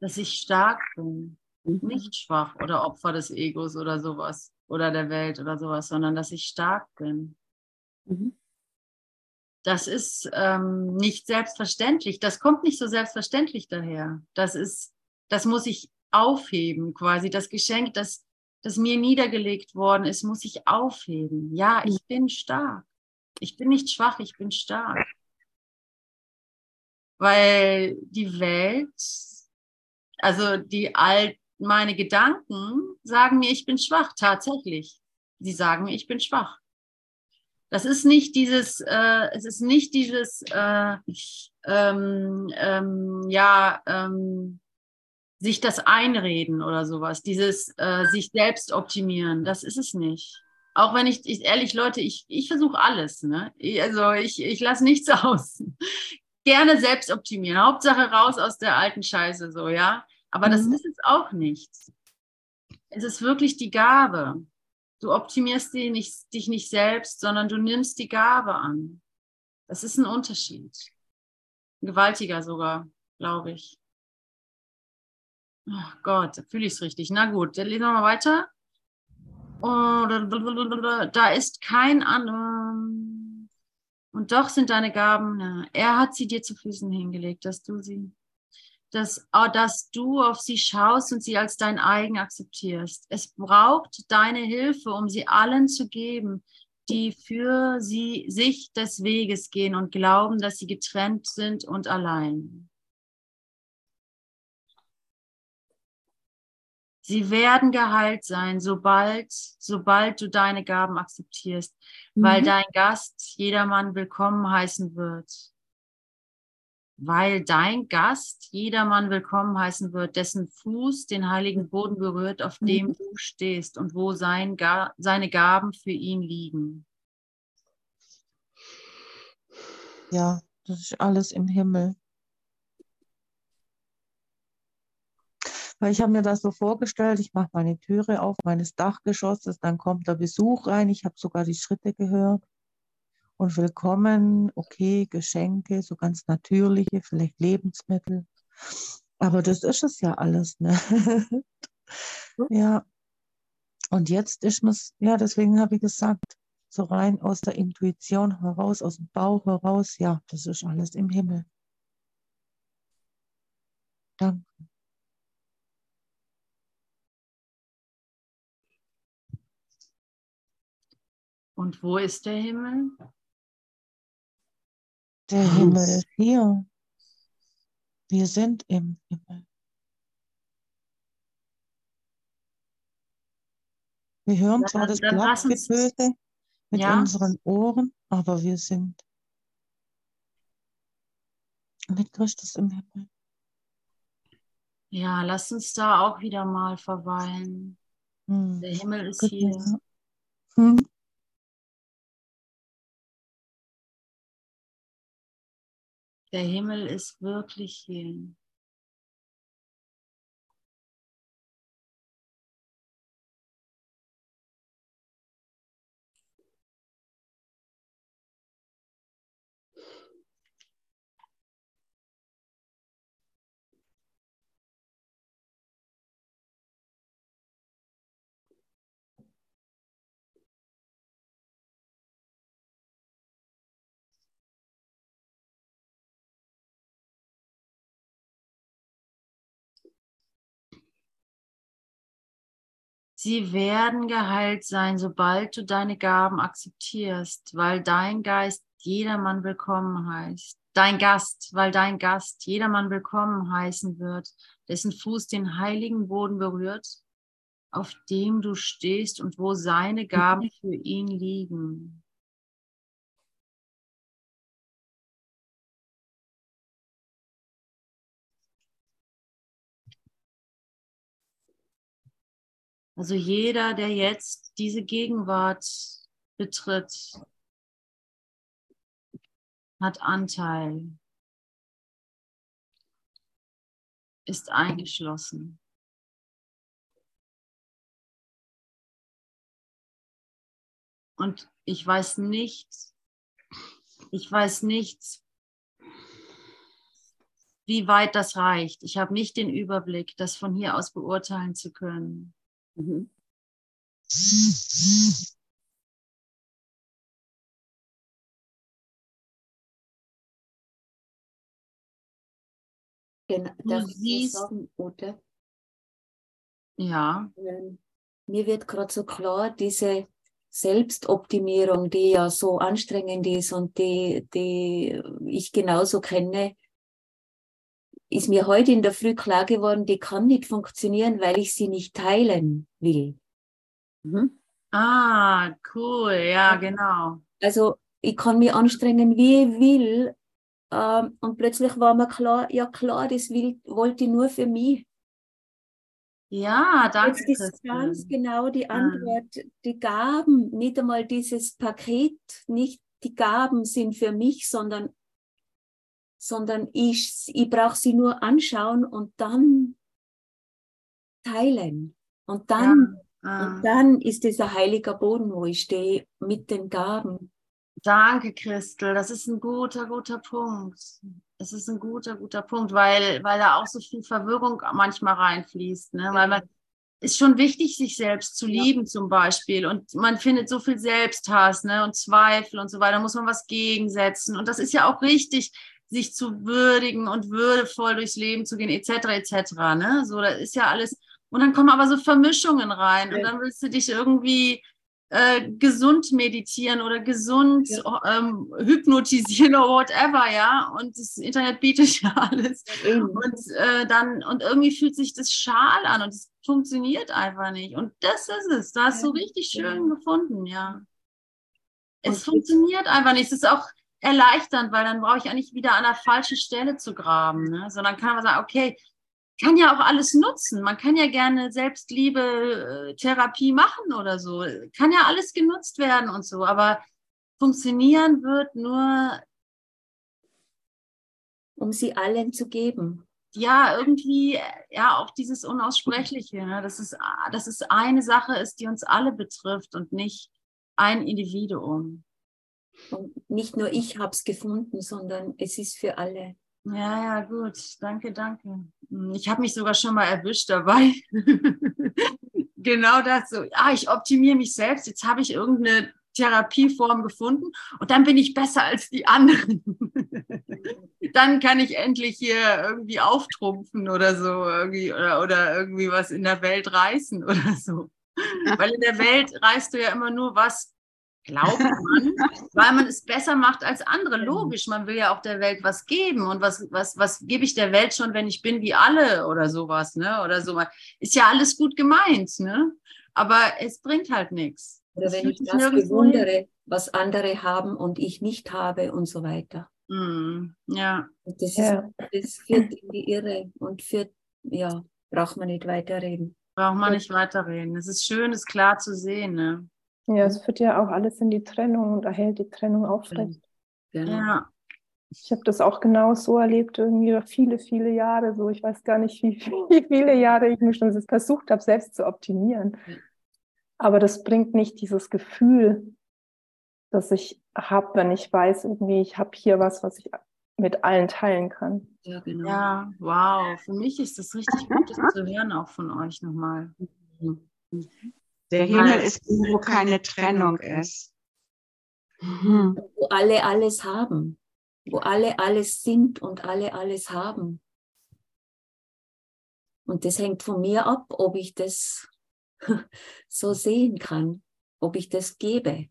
Dass ich stark bin. Nicht schwach oder Opfer des Egos oder sowas. Oder der Welt oder sowas, sondern dass ich stark bin. Mhm. Das ist ähm, nicht selbstverständlich. Das kommt nicht so selbstverständlich daher. Das ist, das muss ich aufheben, quasi. Das Geschenk, das, das mir niedergelegt worden ist, muss ich aufheben. Ja, ich bin stark. Ich bin nicht schwach, ich bin stark. Weil die Welt, also die alt, meine Gedanken sagen mir, ich bin schwach, tatsächlich. Sie sagen mir, ich bin schwach. Das ist nicht dieses, äh, es ist nicht dieses, äh, ähm, ähm, ja, ähm, sich das einreden oder sowas, dieses äh, sich selbst optimieren, das ist es nicht. Auch wenn ich, ich ehrlich, Leute, ich, ich versuche alles, ne? Also ich, ich lasse nichts <laughs> aus. Gerne selbst optimieren. Hauptsache raus aus der alten Scheiße, so, ja. Aber das Mhm. ist es auch nicht. Es ist wirklich die Gabe. Du optimierst die nicht, dich nicht selbst, sondern du nimmst die Gabe an. Das ist ein Unterschied. Ein gewaltiger sogar, glaube ich. Ach Gott, da fühle ich es richtig. Na gut, dann lesen wir mal weiter. Und da ist kein anderer. Und doch sind deine Gaben, er hat sie dir zu Füßen hingelegt, dass du sie, dass, oh, dass du auf sie schaust und sie als dein eigen akzeptierst. Es braucht deine Hilfe, um sie allen zu geben, die für sie sich des Weges gehen und glauben, dass sie getrennt sind und allein. Sie werden geheilt sein, sobald, sobald du deine Gaben akzeptierst, mhm. weil dein Gast jedermann willkommen heißen wird. Weil dein Gast jedermann willkommen heißen wird, dessen Fuß den heiligen Boden berührt, auf mhm. dem du stehst und wo sein, seine Gaben für ihn liegen. Ja, das ist alles im Himmel. Weil ich habe mir das so vorgestellt, ich mache meine Türe auf meines Dachgeschosses, dann kommt der Besuch rein, ich habe sogar die Schritte gehört. Und willkommen, okay, Geschenke, so ganz natürliche, vielleicht Lebensmittel. Aber das ist es ja alles, ne? ja. Und jetzt ist es, ja, deswegen habe ich gesagt, so rein aus der Intuition heraus, aus dem Bauch heraus, ja, das ist alles im Himmel. Danke. Und wo ist der Himmel? Der Himmel ist hier. Wir sind im Himmel. Wir hören ja, zwar das Blattgetöse mit ja. unseren Ohren, aber wir sind mit Christus im Himmel. Ja, lass uns da auch wieder mal verweilen. Hm. Der Himmel ist Gut, hier. Ja. Hm. Der Himmel ist wirklich hier. Sie werden geheilt sein, sobald du deine Gaben akzeptierst, weil dein Geist jedermann willkommen heißt. Dein Gast, weil dein Gast jedermann willkommen heißen wird, dessen Fuß den heiligen Boden berührt, auf dem du stehst und wo seine Gaben für ihn liegen. Also jeder, der jetzt diese Gegenwart betritt, hat Anteil, ist eingeschlossen. Und ich weiß nicht, ich weiß nicht, wie weit das reicht. Ich habe nicht den Überblick, das von hier aus beurteilen zu können. Mhm. Genau, du siehst, sagen, oder? Ja. Ähm, mir wird gerade so klar, diese Selbstoptimierung, die ja so anstrengend ist und die, die ich genauso kenne, ist mir heute in der Früh klar geworden, die kann nicht funktionieren, weil ich sie nicht teilen will. Mhm. Ah, cool, ja, genau. Also ich kann mich anstrengen, wie ich will. Ähm, und plötzlich war mir klar, ja klar, das will, wollte ich nur für mich. Ja, danke. Jetzt ist ganz genau die Antwort. Ja. Die Gaben, nicht einmal dieses Paket, nicht die Gaben sind für mich, sondern sondern ich, ich brauche sie nur anschauen und dann teilen. Und dann, ja. ah. und dann ist dieser heilige Boden, wo ich stehe, mit den Gaben. Danke, Christel. Das ist ein guter, guter Punkt. Es ist ein guter, guter Punkt, weil, weil da auch so viel Verwirrung manchmal reinfließt. Ne? Weil man ist schon wichtig, sich selbst zu lieben, ja. zum Beispiel. Und man findet so viel Selbsthass ne? und Zweifel und so weiter. Da muss man was gegensetzen. Und das ist ja auch richtig sich zu würdigen und würdevoll durchs Leben zu gehen, etc., etc., ne? So, das ist ja alles. Und dann kommen aber so Vermischungen rein und dann willst du dich irgendwie äh, gesund meditieren oder gesund ähm, hypnotisieren oder whatever, ja. Und das Internet bietet <laughs> ja alles. Und äh, dann, und irgendwie fühlt sich das schal an und es funktioniert einfach nicht. Und das ist es. Da hast du richtig schön gefunden, ja. Es funktioniert einfach nicht. Es ist auch erleichternd, weil dann brauche ich eigentlich wieder an der falschen Stelle zu graben. Ne? Sondern kann man sagen, okay, kann ja auch alles nutzen. Man kann ja gerne Selbstliebe, äh, Therapie machen oder so. Kann ja alles genutzt werden und so. Aber funktionieren wird nur. Um sie allen zu geben. Ja, irgendwie, ja, auch dieses Unaussprechliche. Ne? Dass, es, dass es eine Sache ist, die uns alle betrifft und nicht ein Individuum. Und nicht nur ich habe es gefunden, sondern es ist für alle. Ja, ja, gut. Danke, danke. Hm, ich habe mich sogar schon mal erwischt dabei. <laughs> genau das so. Ah, ich optimiere mich selbst. Jetzt habe ich irgendeine Therapieform gefunden und dann bin ich besser als die anderen. <laughs> dann kann ich endlich hier irgendwie auftrumpfen oder so irgendwie oder, oder irgendwie was in der Welt reißen oder so. <laughs> Weil in der Welt reißt du ja immer nur was, glaubt man, weil man es besser macht als andere. Logisch, man will ja auch der Welt was geben. Und was, was, was gebe ich der Welt schon, wenn ich bin wie alle oder sowas, ne? Oder so. Ist ja alles gut gemeint, ne? Aber es bringt halt nichts. Oder wenn ich das bewundere, was andere haben und ich nicht habe und so weiter. Mm, ja. Und das, ist, das führt in die Irre und führt, ja, braucht man nicht weiterreden. Braucht man nicht weiterreden. Es ist schön, es klar zu sehen, ne? Ja, es führt ja auch alles in die Trennung und erhält die Trennung aufrecht. Genau. Ja. Ich habe das auch genau so erlebt, irgendwie viele, viele Jahre so. Ich weiß gar nicht, wie, <laughs> wie viele Jahre ich mir schon versucht habe, selbst zu optimieren. Aber das bringt nicht dieses Gefühl, das ich habe, wenn ich weiß, irgendwie, ich habe hier was, was ich mit allen teilen kann. Ja, genau. Ja, wow. Für mich ist das richtig gut, das zu hören, auch von euch nochmal. Mhm. Der Himmel ist, wo keine Trennung ist. Mhm. Wo alle alles haben. Wo alle alles sind und alle alles haben. Und das hängt von mir ab, ob ich das <laughs> so sehen kann, ob ich das gebe.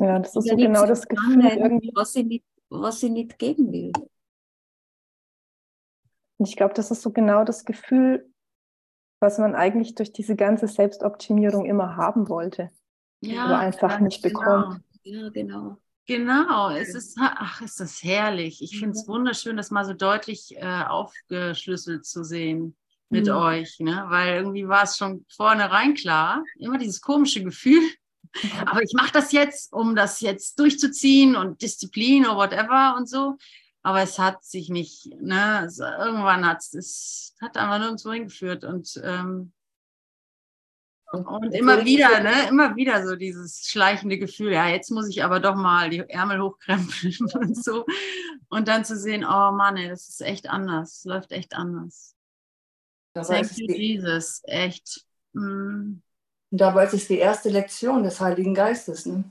Ja, das ist so genau das Gefühl, irgendwie. Was, ich nicht, was ich nicht geben will. Und ich glaube, das ist so genau das Gefühl, was man eigentlich durch diese ganze Selbstoptimierung immer haben wollte, ja, aber einfach nicht genau. bekommt. Ja, genau. Genau, es ist, ach, ist das herrlich. Ich finde es wunderschön, das mal so deutlich äh, aufgeschlüsselt zu sehen mit mhm. euch, ne? weil irgendwie war es schon vornherein klar, immer dieses komische Gefühl, aber ich mache das jetzt, um das jetzt durchzuziehen und Disziplin oder whatever und so aber es hat sich nicht, ne, also irgendwann hat es, hat einfach nirgendwo hingeführt und, ähm, und, und immer wieder, ne, immer wieder so dieses schleichende Gefühl, ja, jetzt muss ich aber doch mal die Ärmel hochkrempeln <laughs> und so. Und dann zu sehen, oh Mann, ey, das ist echt anders, es läuft echt anders. Thank you, Jesus, echt. Mm. Und dabei ist es die erste Lektion des Heiligen Geistes. Ne?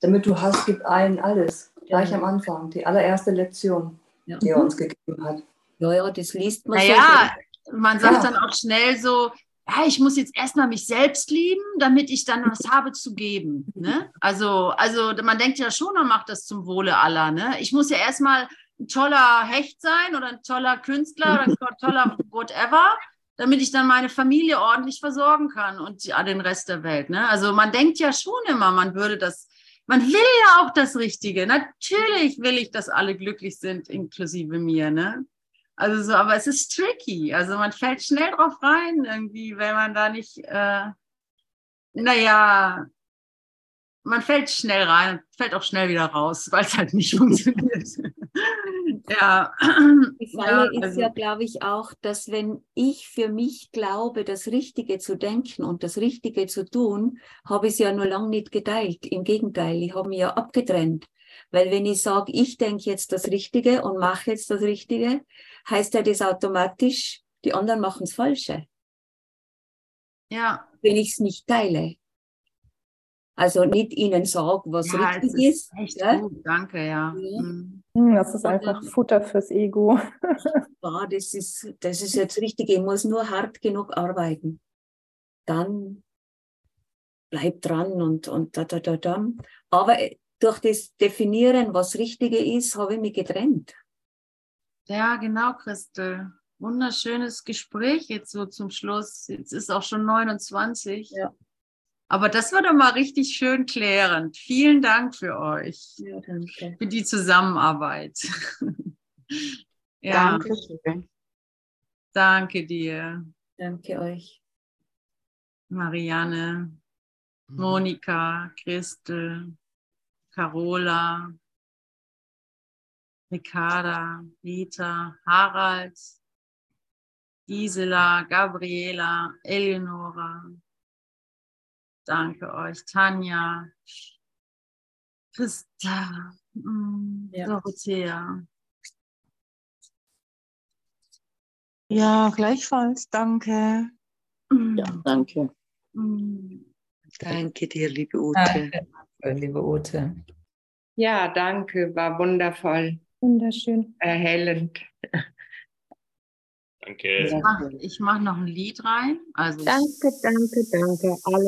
Damit du hast, gib allen alles gleich am Anfang, die allererste Lektion, ja. die er uns gegeben hat. Ja, ja, das liest man naja, so. man sagt ja. dann auch schnell so, ja, ich muss jetzt erstmal mich selbst lieben, damit ich dann was habe zu geben. Ne? Also, also man denkt ja schon, man macht das zum Wohle aller. Ne? Ich muss ja erstmal ein toller Hecht sein oder ein toller Künstler oder ein <laughs> toller whatever, damit ich dann meine Familie ordentlich versorgen kann und den Rest der Welt. Ne? Also man denkt ja schon immer, man würde das man will ja auch das Richtige. Natürlich will ich, dass alle glücklich sind, inklusive mir, ne? Also so, aber es ist tricky. Also man fällt schnell drauf rein, irgendwie, wenn man da nicht, äh, naja, man fällt schnell rein fällt auch schnell wieder raus, <laughs> weil es halt nicht funktioniert. Ja. Die Falle ja, also. ist ja, glaube ich, auch, dass wenn ich für mich glaube, das Richtige zu denken und das Richtige zu tun, habe ich es ja nur lange nicht geteilt. Im Gegenteil, ich habe mich ja abgetrennt. Weil wenn ich sage, ich denke jetzt das Richtige und mache jetzt das Richtige, heißt ja das automatisch, die anderen machen das Falsche. Ja. Wenn ich es nicht teile. Also nicht ihnen sagen, was Ja, richtig es ist ist. echt ja? gut, danke, ja. Ja. Mhm. Hm, Das ist einfach Futter fürs Ego. Ja, <laughs> das ist, das ist jetzt richtig. Ich muss nur hart genug arbeiten. Dann bleib dran und, und da, da, da, da. Aber äh, durch das Definieren, was Richtige ist, habe ich mich getrennt. Ja, genau, Christel. Wunderschönes Gespräch jetzt so zum Schluss. Jetzt ist auch schon 29. Ja. Aber das war doch mal richtig schön klärend. Vielen Dank für euch, Ja, danke. für die Zusammenarbeit. <laughs> ja, Dankeschön. danke dir, Danke euch. Marianne, Monika, Christel, Carola, Ricarda, Rita, Harald, Gisela, Gabriela, Eleonora. Danke euch, Tanja, Christa, mm, Ja. Dorothea. Ja, gleichfalls. Danke. Ja, danke. Mm. Danke dir, liebe Ute. Danke, liebe Ute. Ja, danke, war wundervoll, Wunderschön. erhellend. Danke. Ich mache mach noch ein Lied rein. Also Danke, danke, danke. Alle